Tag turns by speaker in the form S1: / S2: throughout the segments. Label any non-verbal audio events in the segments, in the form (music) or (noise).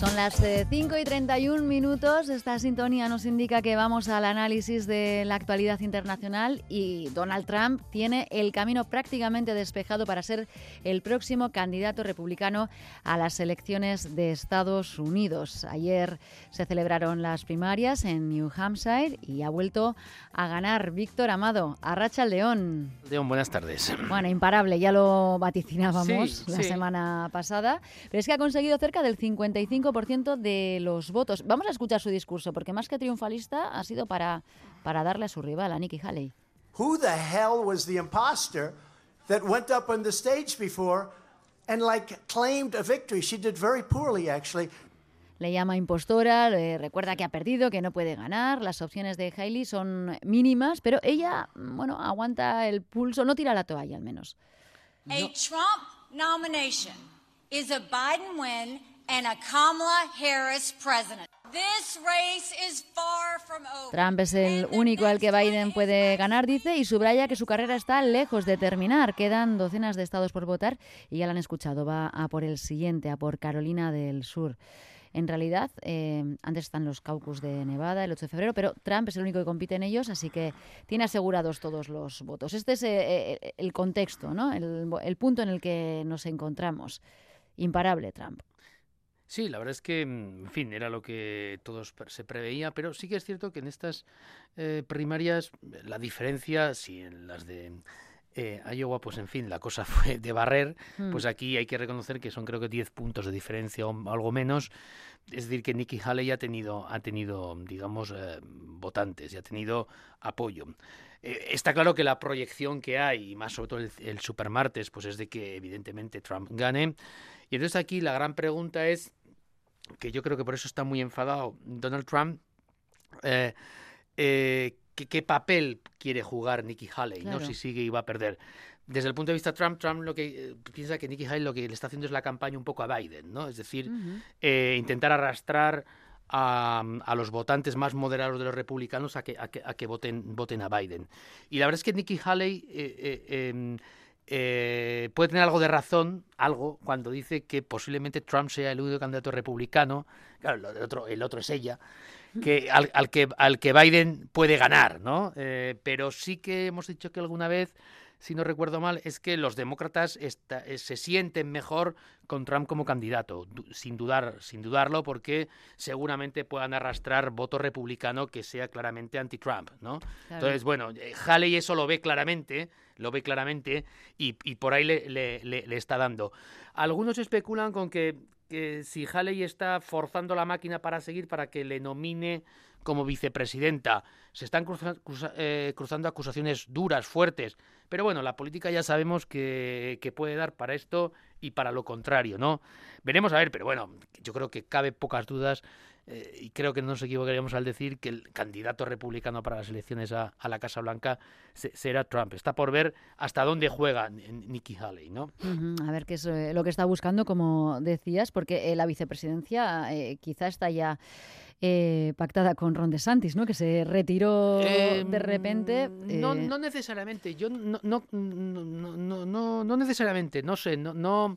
S1: Son las 5 y 31 minutos. Esta sintonía nos indica que vamos al análisis de la actualidad internacional y Donald Trump tiene el camino prácticamente despejado para ser el próximo candidato republicano a las elecciones de Estados Unidos. Ayer se celebraron las primarias en New Hampshire y ha vuelto a ganar Víctor Amado. Arracha León.
S2: León, buenas tardes.
S1: Bueno, imparable, ya lo vaticinábamos la semana pasada, pero es que ha conseguido cerca del 55 de los votos. Vamos a escuchar su discurso, porque más que triunfalista ha sido para, para darle a su rival, a Nikki Haley. Who the hell was the imposter that went up on the stage before and like claimed a victory? She did very poorly actually. Le llama impostora, le recuerda que ha perdido, que no puede ganar. Las opciones de Haley son mínimas, pero ella, bueno, aguanta el pulso, no tira la toalla al menos. A Trump nomination is a Biden win Trump es el único al que Biden puede ganar, dice, y subraya que su carrera está lejos de terminar. Quedan docenas de estados por votar y ya lo han escuchado. Va a por el siguiente, a por Carolina del Sur. En realidad, eh, antes están los caucus de Nevada el 8 de febrero, pero Trump es el único que compite en ellos, así que tiene asegurados todos los votos. Este es eh, eh, el contexto, ¿no? el punto en el que nos encontramos. Imparable Trump.
S2: Sí, la verdad es que, mm, en fin, era lo que todos se preveía, pero sí que es cierto que en estas eh, primarias la diferencia, si en las de eh, Iowa, pues en fin, la cosa (laughs) fue de barrer, pues mm. aquí hay que reconocer que son creo que 10 puntos de diferencia o algo menos. Es decir, que Nikki Haley ha tenido, ha tenido digamos, eh, votantes y ha tenido apoyo. está claro que la proyección que hay, y más sobre todo el, el supermartes, pues es de que evidentemente Trump gane. Y entonces aquí la gran pregunta es que yo creo que por eso está muy enfadado Donald Trump, eh, eh, ¿qué, papel quiere jugar Nikki Haley, ¿no? si sigue y va a perder. Desde el punto de vista de Trump, Trump lo que eh, piensa que Nikki Haley lo que le está haciendo es la campaña un poco a Biden, ¿no? Es decir, intentar arrastrar a, los votantes más moderados de los republicanos a que, a que, voten, voten a Biden. Y la verdad es que Nikki Haley em, eh, puede tener algo de razón, algo, cuando dice que posiblemente Trump sea el único candidato republicano, claro, el otro, el otro es ella, que al, que al que Biden puede ganar, ¿no? Eh, pero sí que hemos dicho que alguna vez si no recuerdo mal, es que los demócratas eh, se sienten mejor con Trump como candidato, sin dudar, sin dudarlo, porque seguramente puedan arrastrar voto republicano que sea claramente anti-Trump, ¿no? Entonces, bueno, eh, Haley eso lo ve claramente, lo ve claramente y, por ahí le, le, está dando. Algunos especulan con que, que si Haley está forzando la máquina para seguir, para que le nomine como vicepresidenta. Se están eh, cruzando acusaciones duras, fuertes, pero bueno, la política ya sabemos que, que, puede dar para esto y para lo contrario, ¿no? Veremos a ver, pero bueno, yo creo que cabe pocas dudas eh, y creo que no nos equivocaríamos al decir que el candidato republicano para las elecciones a, la Casa Blanca será Trump. Está por ver hasta dónde juega Nikki Haley, ¿no?
S1: A ver qué es eh, lo que está buscando, como decías, porque la vicepresidencia quizá está ya eh, pactada con Ron DeSantis, ¿no? Que se retiró de em, repente.
S2: No, eh, no necesariamente. Yo no, no, no, no, no necesariamente. No sé. No, no.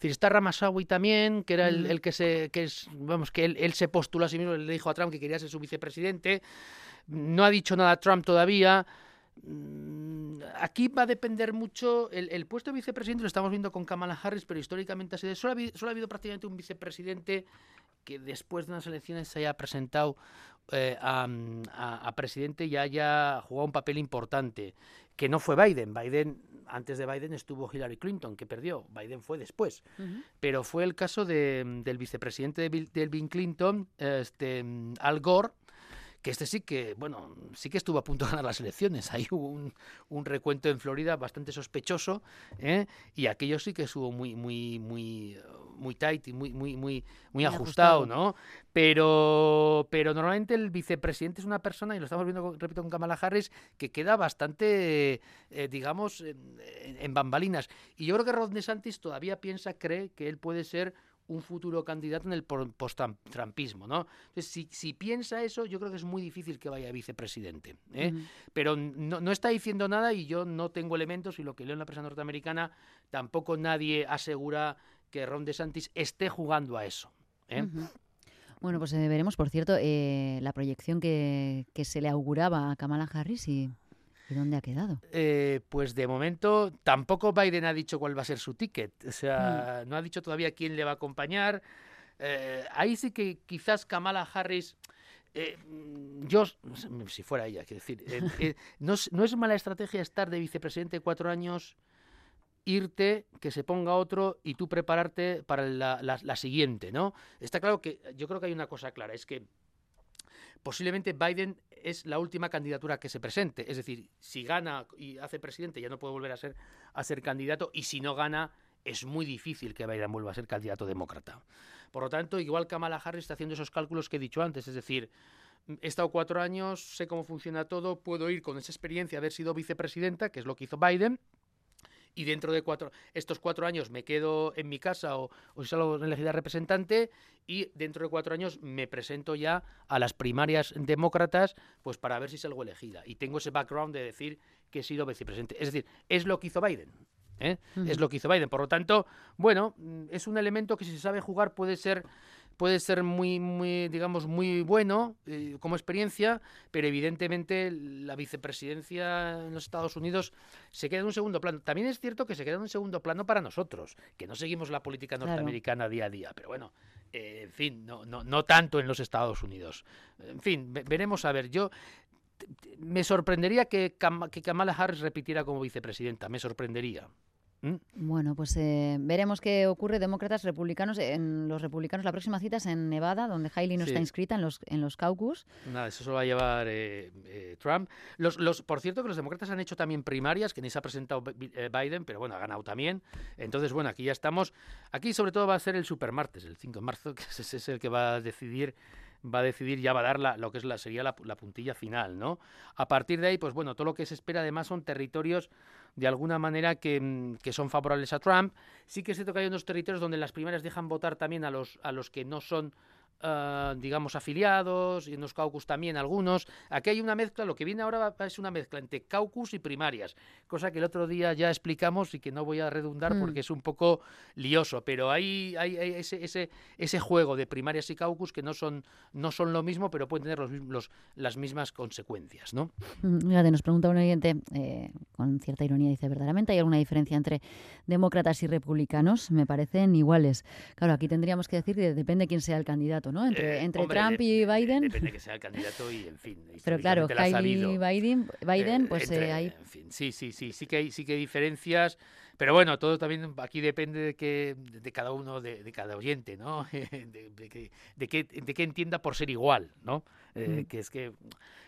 S2: está Ramasawi también, que era el, que se, que es, vamos, que él, se postuló a sí mismo, le dijo a Trump que quería ser su vicepresidente. No ha dicho nada Trump todavía mm, aquí va a depender mucho el, puesto de vicepresidente lo estamos viendo con Kamala Harris pero históricamente ha sido solo ha habido prácticamente un vicepresidente que después de unas elecciones se haya presentado eh, a, presidente y haya jugado un papel importante, que no fue Biden. Biden, antes de Biden estuvo Hillary Clinton, que perdió. Biden fue después. Pero fue el caso de, del vicepresidente de Bill, Clinton, este, Al Gore, que este sí que, bueno, sí que estuvo a punto de ganar las elecciones. (laughs) Ahí hubo un, un recuento en Florida bastante sospechoso, ¿eh? y aquello sí que estuvo muy, muy, muy, muy tight y muy, muy, muy, muy ajustado, ¿no? Pero, pero normalmente el vicepresidente es una persona, y lo estamos viendo, repito, con Kamala Harris, que queda bastante, eh, digamos, en, bambalinas. Y yo creo que Ron DeSantis todavía piensa, cree que él puede ser un futuro candidato en el post-trumpismo, ¿no? Entonces, si, si, piensa eso, yo creo que es muy difícil que vaya vicepresidente. ¿eh? Pero no, no, está diciendo nada y yo no tengo elementos y lo que leo en la prensa norteamericana, tampoco nadie asegura que Ron DeSantis esté jugando a eso. ¿eh?
S1: Bueno, pues eh, veremos, por cierto, la proyección que, que, se le auguraba a Kamala Harris y, dónde ha quedado.
S2: Eh, pues de momento tampoco Biden ha dicho cuál va a ser su ticket. O sea, mm. no ha dicho todavía quién le va a acompañar. ahí sí que quizás Kamala Harris... yo, si fuera ella, quiero decir, (laughs) no, no, es mala estrategia estar de vicepresidente cuatro años irte, que se ponga otro y tú prepararte para la, siguiente, ¿no? Está claro que yo creo que hay una cosa clara, es que posiblemente Biden es la última candidatura que se presente. Es decir, si gana y hace presidente ya no puede volver a ser, a ser candidato y si no gana es muy difícil que Biden vuelva a ser candidato demócrata. Por lo tanto, igual Kamala Harris está haciendo esos cálculos que he dicho antes, es decir, he estado cuatro años, sé cómo funciona todo, puedo ir con esa experiencia haber sido vicepresidenta, que es lo que hizo Biden, y dentro de cuatro, estos cuatro años me quedo en mi casa o, o salgo elegida representante y dentro de cuatro años me presento ya a las primarias demócratas pues para ver si salgo elegida. Y tengo ese background de decir que he sido vicepresidente. Es decir, es lo que hizo Biden. ¿eh? Es lo que hizo Biden. Por lo tanto, bueno, es un elemento que si se sabe jugar puede ser puede ser muy, muy digamos, muy bueno eh, como experiencia, pero evidentemente la vicepresidencia en los Estados Unidos se queda en un segundo plano. También es cierto que se queda en un segundo plano para nosotros, que no seguimos la política norteamericana día a día, pero bueno, eh, en fin, no, no, no tanto en los Estados Unidos. En fin, veremos a ver. Yo me sorprendería que, que Kamala Harris repitiera como vicepresidenta, me sorprendería.
S1: ¿Mm? Bueno, pues eh, veremos qué ocurre. Demócratas, republicanos, en los republicanos, la próxima cita es en Nevada, donde Hailey no está inscrita en los, en los caucus.
S2: Nada, eso se lo va a llevar eh, eh, Trump. Los, los, por cierto, que los demócratas han hecho también primarias, que ni se ha presentado Biden, pero bueno, ha ganado también. Entonces, bueno, aquí ya estamos. Aquí sobre todo va a ser el supermartes, el 5 de marzo, (laughs) que es el que va a decidir va a decidir, ya va a dar la, lo que es la, sería la, la, puntilla final, ¿no? A partir de ahí, pues bueno, todo lo que se espera además son territorios de alguna manera mm, que, son favorables a Trump. Sí que es cierto que hay unos territorios donde las primarias dejan votar también a los, a los que no son Ah, digamos, afiliados, y en los caucus también algunos. Aquí hay una mezcla, lo que viene ahora es una mezcla entre caucus y primarias, cosa que el otro día ya explicamos y que no voy a redundar mm. porque es un poco lioso, pero hay, hay, ese, ese, ese, juego de primarias y caucus que no son, no son lo mismo, pero pueden tener los, los las mismas consecuencias, ¿no?
S1: Mm, nos pregunta un oyente, eh, con cierta ironía, dice, ¿verdaderamente hay alguna diferencia entre demócratas y republicanos? Me parecen iguales. Claro, aquí tendríamos que decir que depende quién sea el candidato, entre, eh, entre Trump y Biden.
S2: Depende que sea el candidato y, en fin.
S1: Pero claro, Kylie Biden, Biden, pues
S2: eh,
S1: hay...
S2: En fin, sí, sí, sí, sí que hay, sí que hay diferencias. Pero bueno, todo también aquí depende de que de cada uno, de, cada oyente, ¿no? de, (laughs) de, de, que, de que entienda por ser igual, ¿no? Eh, mm. Que es que,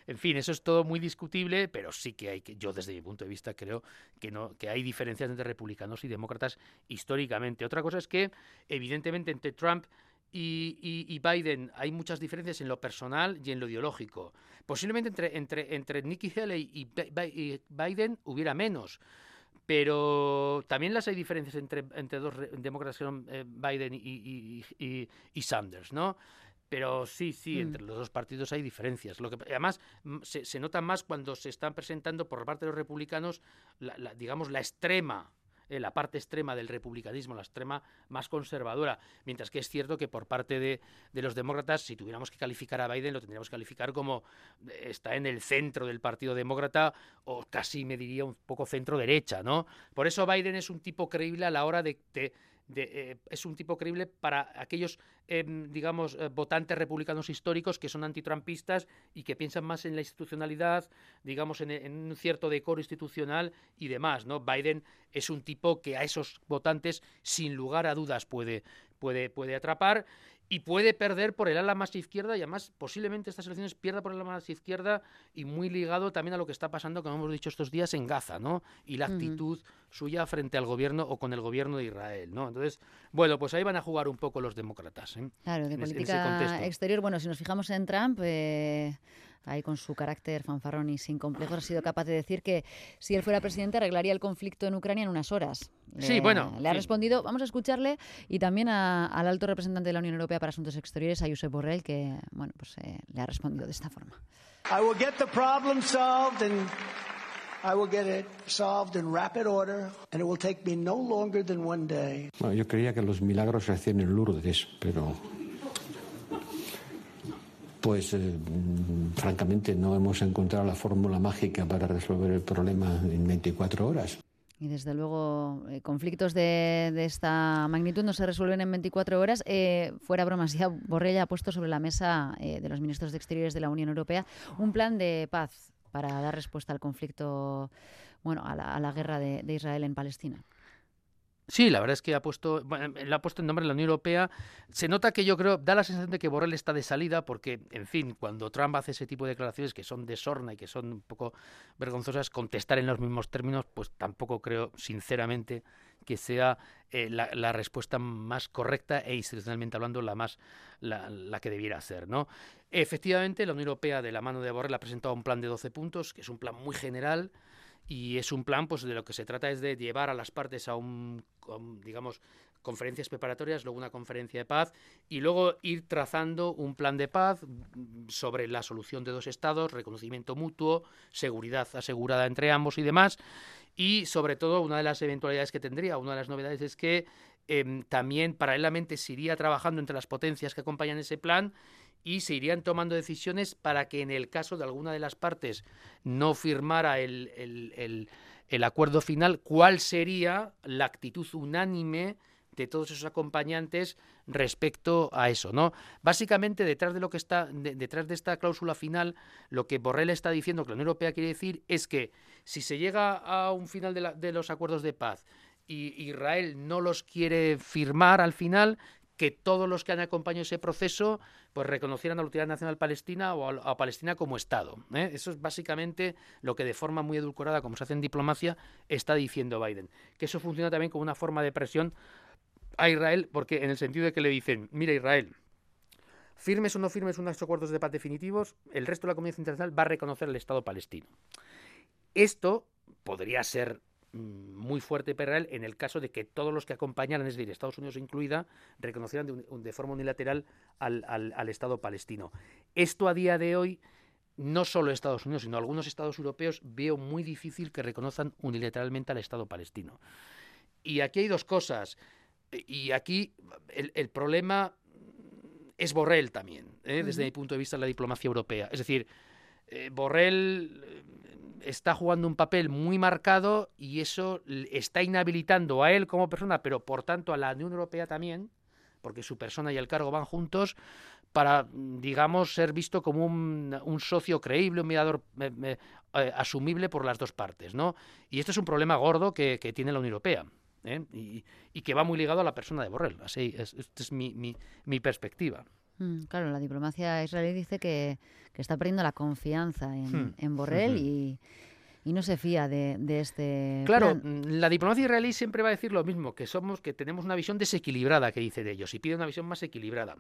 S2: en fin, eso es todo muy discutible, pero sí que hay que, yo desde mi punto de vista creo que no, que hay diferencias entre republicanos y demócratas históricamente. Otra cosa es que, evidentemente, entre Trump y, Biden hay muchas diferencias en lo personal y en lo ideológico. Posiblemente entre, entre, entre Nikki Haley y, Biden hubiera menos. Pero también las hay diferencias entre, entre dos demócratas que son eh, Biden y, y, Sanders, ¿no? Pero sí, sí, mm. entre los dos partidos hay diferencias. Lo que, además, se, se nota más cuando se están presentando por parte de los republicanos, la, digamos, la extrema eh, la parte extrema del republicanismo, la extrema más conservadora, mientras que es cierto que por parte de, los demócratas, si tuviéramos que calificar a Biden, lo tendríamos que calificar como eh, está en el centro del Partido Demócrata o casi me diría un poco centro derecha, ¿no? Por eso Biden es un tipo creíble a la hora de eh, es un tipo creíble para aquellos, em, digamos, eh, votantes republicanos históricos que son antitrampistas y que piensan más en la institucionalidad, digamos, en, en, un cierto decoro institucional y demás, ¿no? Biden es un tipo que a esos votantes, sin lugar a dudas, puede, puede, puede atrapar y puede perder por el ala más izquierda y además posiblemente estas elecciones pierda por el ala más izquierda y muy ligado también a lo que está pasando, como hemos dicho estos días, en Gaza, ¿no? Y la actitud suya frente al gobierno o con el gobierno de Israel, ¿no? Entonces, bueno, pues ahí van a jugar un poco los demócratas. ¿eh?
S1: Claro, de política exterior. Bueno, si nos fijamos en Trump... Eh ahí con su carácter fanfarrón y sin complejos, ha sido capaz de decir que si él fuera presidente arreglaría el conflicto en Ucrania en unas horas.
S2: sí, bueno.
S1: Le ha respondido, vamos a escucharle, y también al alto representante de la Unión Europea para Asuntos Exteriores, a Josep Borrell, que bueno, pues, eh, le ha respondido de esta forma. I will get the problem solved and I will get it solved in rapid order and it will take me no longer than one day.
S3: Bueno, yo creía que los milagros se hacían en Lourdes, pero pues eh, francamente no hemos encontrado la fórmula mágica para resolver el problema en 24 horas.
S1: Y desde luego, eh, conflictos de, esta magnitud no se resuelven en 24 horas. Eh, fuera bromas, ya Borrell ha puesto sobre la mesa de los ministros de Exteriores de la Unión Europea un plan de paz para dar respuesta al conflicto, bueno, a la, guerra de Israel en Palestina.
S2: Sí, la verdad es que ha puesto, bueno, ha puesto en nombre de la Unión Europea. Se nota que yo creo, da la sensación de que Borrell está de salida, porque, en fin, cuando Trump hace ese tipo de declaraciones que son de sorna y que son un poco vergonzosas, contestar en los mismos términos, pues tampoco creo, sinceramente, que sea eh, la, respuesta más correcta e institucionalmente hablando la más la, la, que debiera ser, ¿no? Efectivamente, la Unión Europea de la mano de Borrell ha presentado un plan de 12 puntos, que es un plan muy general y es un plan pues de lo que se trata es de llevar a las partes a un, digamos conferencias preparatorias, luego una conferencia de paz y luego ir trazando un plan de paz sobre la solución de dos estados, reconocimiento mutuo, seguridad asegurada entre ambos y demás. Y sobre todo una de las eventualidades que tendría, una de las novedades es que em, también paralelamente se iría trabajando entre las potencias que acompañan ese plan y se irían tomando decisiones para que en el caso de alguna de las partes no firmara el, acuerdo final, cuál sería la actitud unánime de todos esos acompañantes respecto a eso, ¿no? Básicamente detrás de lo que está detrás de esta cláusula final, lo que Borrell está diciendo que la Unión Europea quiere decir es que si se llega a un final de, de los acuerdos de paz y Israel no los quiere firmar al final, que todos los que han acompañado ese proceso pues reconocieran a la Autoridad Nacional Palestina o a, Palestina como Estado. ¿eh? Eso es básicamente lo que de forma muy edulcorada, como se hace en diplomacia, está diciendo Biden. Que eso funciona también como una forma de presión a Israel, porque en el sentido de que le dicen, mira Israel, firmes o no firmes unos acuerdos de paz definitivos, el resto de la comunidad internacional va a reconocer el Estado palestino. Esto podría ser muy fuerte Perral en el caso de que todos los que acompañaran, es decir, Estados Unidos incluida, reconocieran de, forma unilateral al, Estado palestino. Esto a día de hoy, no solo Estados Unidos, sino algunos Estados europeos, veo muy difícil que reconozcan unilateralmente al Estado palestino. Y aquí hay dos cosas. Y aquí el, problema es Borrell también, ¿eh? desde mi punto de vista de la diplomacia europea. Es decir, eh, Borrell está jugando un papel muy marcado y eso está inhabilitando a él como persona, pero por tanto a la Unión Europea también, porque su persona y el cargo van juntos, para, digamos, ser visto como un, socio creíble, un mediador eh, eh, asumible por las dos partes, ¿no? Y esto es un problema gordo que, tiene la Unión Europea. ¿eh? Y, que va muy ligado a la persona de Borrell. Así, es, esta es mi, mi perspectiva.
S1: Mm, claro, la diplomacia israelí dice que, está perdiendo la confianza en, hmm. Borrell y, no se fía de, este.
S2: Claro, mm, la diplomacia israelí siempre va a decir lo mismo, que somos, que tenemos una visión desequilibrada, que dice de ellos, y pide una visión más equilibrada.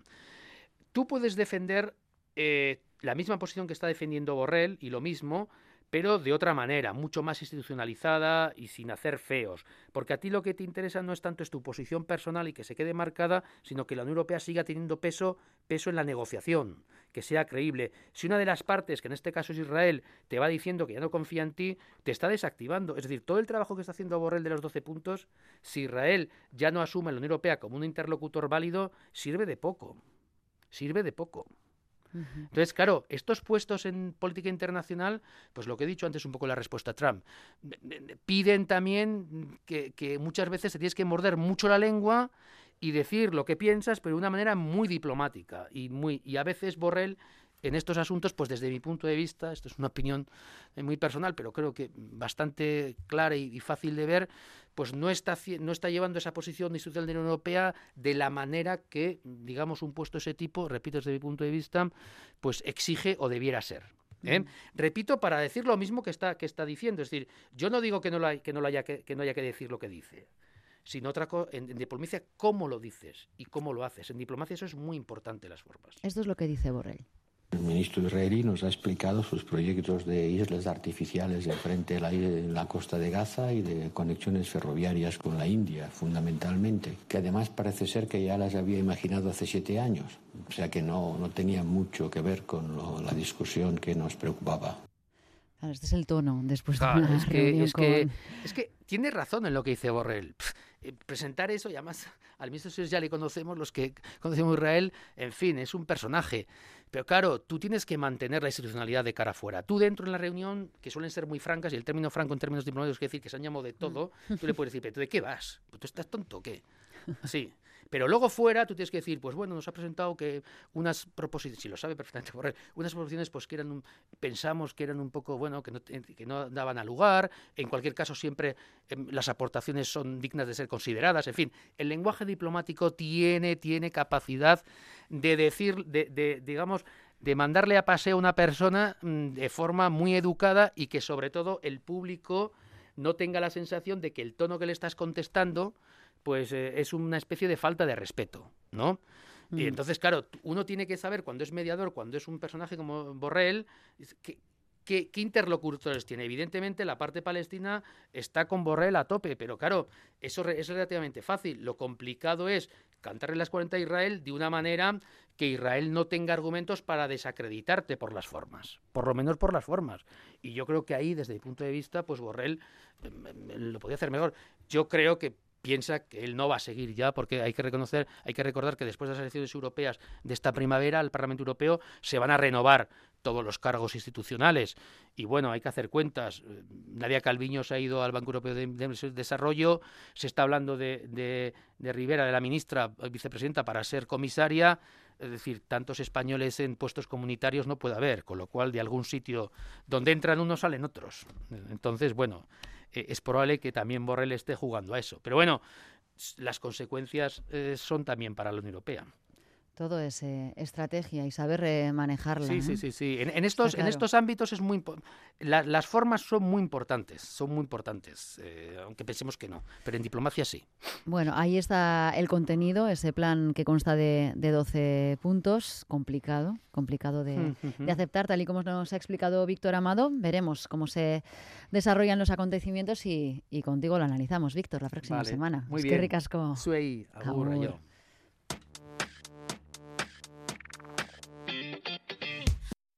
S2: Tú puedes defender eh, la misma posición que está defendiendo Borrell y lo mismo, pero de otra manera, mucho más institucionalizada y sin hacer feos. Porque a ti lo que te interesa no es tanto es tu posición personal y que se quede marcada, sino que la Unión Europea siga teniendo peso, peso en la negociación, que sea creíble. Si una de las partes, que en este caso es Israel, te va diciendo que ya no confía en ti, te está desactivando. Es decir, todo el trabajo que está haciendo Borrell de los 12 puntos, si Israel ya no asume a la Unión Europea como un interlocutor válido, sirve de poco. Sirve de poco. Entonces, claro, estos puestos en política internacional, pues lo que he dicho antes un poco la respuesta a Trump, piden también que, muchas veces te tienes que morder mucho la lengua y decir lo que piensas, pero de una manera muy diplomática y muy y a veces Borrell en estos asuntos, pues desde mi punto de vista, esto es una opinión eh, muy personal, pero creo que bastante clara y, fácil de ver, pues no está, no está llevando esa posición institucional de la Unión Europea de la manera que, digamos, un puesto de ese tipo, repito desde mi punto de vista, pues exige o debiera ser. ¿eh? Repito para decir lo mismo que está, que está diciendo, es decir, yo no digo que no, que no, haya, que, no haya que decir lo que dice sino otra cosa, en, en, diplomacia, cómo lo dices y cómo lo haces. En diplomacia eso es muy importante, las formas.
S1: Esto es lo que dice Borrell.
S3: El ministro israelí nos ha explicado sus proyectos de islas artificiales de frente a la, la, costa de Gaza y de conexiones ferroviarias con la India, fundamentalmente, que además parece ser que ya las había imaginado hace siete años, o sea que no, no tenía mucho que ver con la discusión que nos preocupaba.
S1: este es el tono después de
S2: es que, es, que, es que tiene razón en lo que dice Borrell. eh, presentar eso, y además al ministro ya le conocemos, los que conocemos Israel, en fin, es un personaje. Pero claro, tú tienes que mantener la institucionalidad de cara afuera. Tú dentro en la reunión, que suelen ser muy francas, y el término franco en términos diplomáticos quiere decir que se han llamado de todo, (laughs) tú le puedes decir, ¿pero tú de qué vas? ¿Tú estás tonto o qué? Así. Pero luego fuera tú tienes que decir, pues bueno, nos ha presentado que unas proposiciones, si lo sabe perfectamente por unas proposiciones pues que eran pensamos que eran un poco, bueno, que no, que no daban a lugar, en cualquier caso siempre em, las aportaciones son dignas de ser consideradas, en fin, el lenguaje diplomático tiene, tiene capacidad de decir, de, de digamos, de mandarle a paseo a una persona mm, de forma muy educada y que sobre todo el público no tenga la sensación de que el tono que le estás contestando pues eh, es una especie de falta de respeto, ¿no? Y mm. entonces, claro, uno tiene que saber cuando es mediador, cuando es un personaje como Borrell, que, ¿Qué, interlocutores tiene? Evidentemente, la parte palestina está con Borrell a tope, pero claro, eso es relativamente fácil. Lo complicado es cantarle las 40 a Israel de una manera que Israel no tenga argumentos para desacreditarte por las formas, por lo menos por las formas. Y yo creo que ahí, desde mi punto de vista, pues Borrell em, em, lo podía hacer mejor. Yo creo que piensa que él no va a seguir ya, porque hay que reconocer, hay que recordar que después de las elecciones europeas de esta primavera, el Parlamento Europeo se van a renovar todos los cargos institucionales. Y bueno, hay que hacer cuentas. Nadia Calviño se ha ido al Banco Europeo de, Desarrollo, se está hablando de, de, de Rivera, de la ministra vicepresidenta, para ser comisaria. Es decir, tantos españoles en puestos comunitarios no puede haber, con lo cual de algún sitio donde entran unos salen otros. Entonces, bueno, eh, es probable que también Borrell esté jugando a eso. Pero bueno, las consecuencias eh, son también para la Unión Europea.
S1: Todo es eh, estrategia y saber eh, manejarla.
S2: Sí, sí, sí, sí. En, estos, en estos ámbitos es muy las formas son muy importantes, son muy importantes, eh, aunque pensemos que no, pero en diplomacia sí.
S1: Bueno, ahí está el contenido, ese plan que consta de, de 12 puntos, complicado, complicado de, de, aceptar, tal y como nos ha explicado Víctor Amado. Veremos cómo se desarrollan los acontecimientos y, y contigo lo analizamos, Víctor, la próxima semana.
S2: Muy es bien. Que ricasco. Suey,